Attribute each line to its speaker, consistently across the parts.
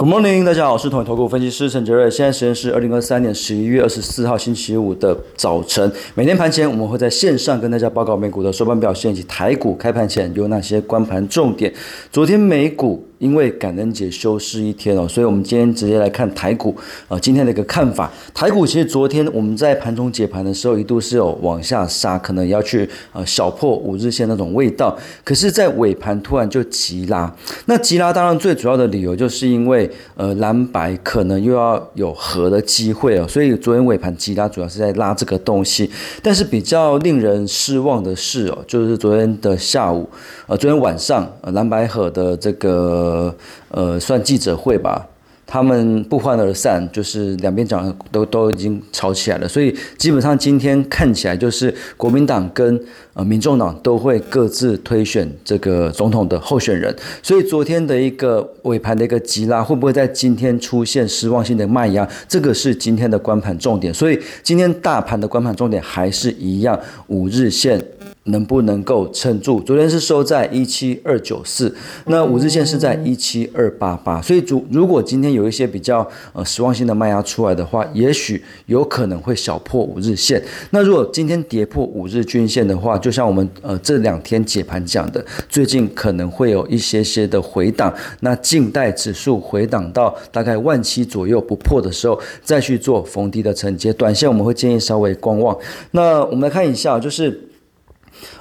Speaker 1: Good morning，大家好，我是统一投顾分析师陈杰瑞。现在时间是二零二三年十一月二十四号星期五的早晨。每天盘前我们会在线上跟大家报告美股的收盘表现以及台股开盘前有哪些关盘重点。昨天美股。因为感恩节休市一天哦，所以我们今天直接来看台股呃今天的一个看法。台股其实昨天我们在盘中解盘的时候，一度是有往下杀，可能要去呃小破五日线那种味道。可是，在尾盘突然就急拉。那急拉当然最主要的理由就是因为呃蓝白可能又要有合的机会哦，所以昨天尾盘急拉主要是在拉这个东西。但是比较令人失望的是哦，就是昨天的下午呃昨天晚上呃蓝白合的这个。呃呃，算记者会吧，他们不欢而散，就是两边讲都都已经吵起来了，所以基本上今天看起来就是国民党跟呃民众党都会各自推选这个总统的候选人，所以昨天的一个尾盘的一个急拉，会不会在今天出现失望性的卖压？这个是今天的关盘重点，所以今天大盘的关盘重点还是一样，五日线。能不能够撑住？昨天是收在一七二九四，那五日线是在一七二八八，所以如如果今天有一些比较呃失望性的卖压出来的话，也许有可能会小破五日线。那如果今天跌破五日均线的话，就像我们呃这两天解盘讲的，最近可能会有一些些的回档。那静待指数回档到大概万七左右不破的时候，再去做逢低的承接。短线我们会建议稍微观望。那我们来看一下，就是。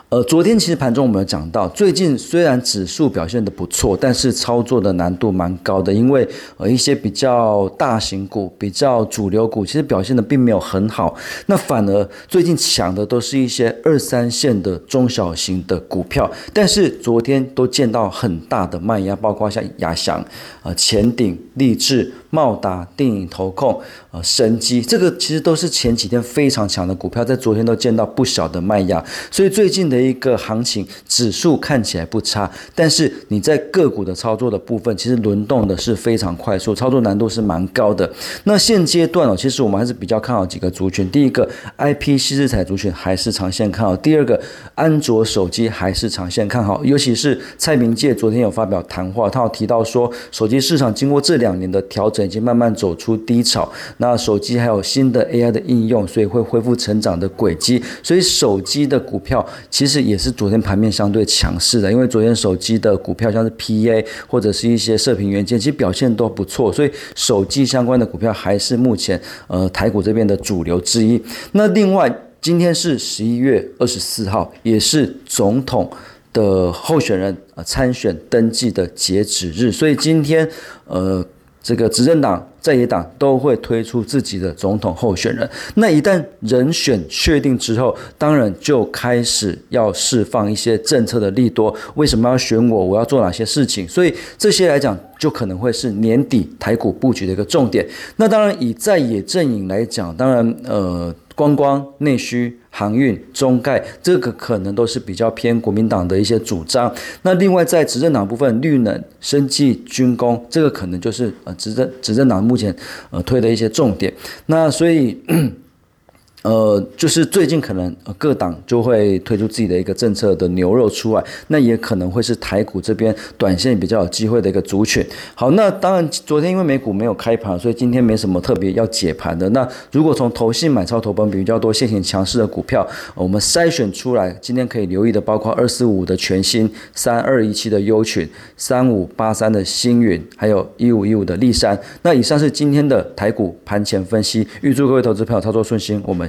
Speaker 1: 呃，昨天其实盘中我们有讲到，最近虽然指数表现的不错，但是操作的难度蛮高的，因为呃一些比较大型股、比较主流股，其实表现的并没有很好。那反而最近抢的都是一些二三线的中小型的股票，但是昨天都见到很大的卖压，包括像亚翔、呃前鼎、立志、茂达、电影投控、呃神机，这个其实都是前几天非常强的股票，在昨天都见到不小的卖压，所以最近的。一个行情指数看起来不差，但是你在个股的操作的部分，其实轮动的是非常快速，操作难度是蛮高的。那现阶段哦，其实我们还是比较看好几个族群。第一个，IP 稀释材族群还是长线看好；第二个，安卓手机还是长线看好。尤其是蔡明介昨天有发表谈话，他有提到说，手机市场经过这两年的调整，已经慢慢走出低潮。那手机还有新的 AI 的应用，所以会恢复成长的轨迹。所以手机的股票其实。也是昨天盘面相对强势的，因为昨天手机的股票像是 PA 或者是一些射频元件，其实表现都不错，所以手机相关的股票还是目前呃台股这边的主流之一。那另外今天是十一月二十四号，也是总统的候选人呃参选登记的截止日，所以今天呃。这个执政党在野党都会推出自己的总统候选人。那一旦人选确定之后，当然就开始要释放一些政策的利多。为什么要选我？我要做哪些事情？所以这些来讲，就可能会是年底台股布局的一个重点。那当然，以在野阵营来讲，当然呃。观光、内需、航运、中概，这个可能都是比较偏国民党的一些主张。那另外在执政党部分，绿能、生技、军工，这个可能就是呃执政执政党目前呃推的一些重点。那所以。呃，就是最近可能各党就会推出自己的一个政策的牛肉出来，那也可能会是台股这边短线比较有机会的一个族群。好，那当然昨天因为美股没有开盘，所以今天没什么特别要解盘的。那如果从投信买超投本比较多、现行强势的股票，我们筛选出来，今天可以留意的包括二四五的全新、三二一七的优群、三五八三的星云，还有一五一五的立山。那以上是今天的台股盘前分析，预祝各位投资朋友操作顺心。我们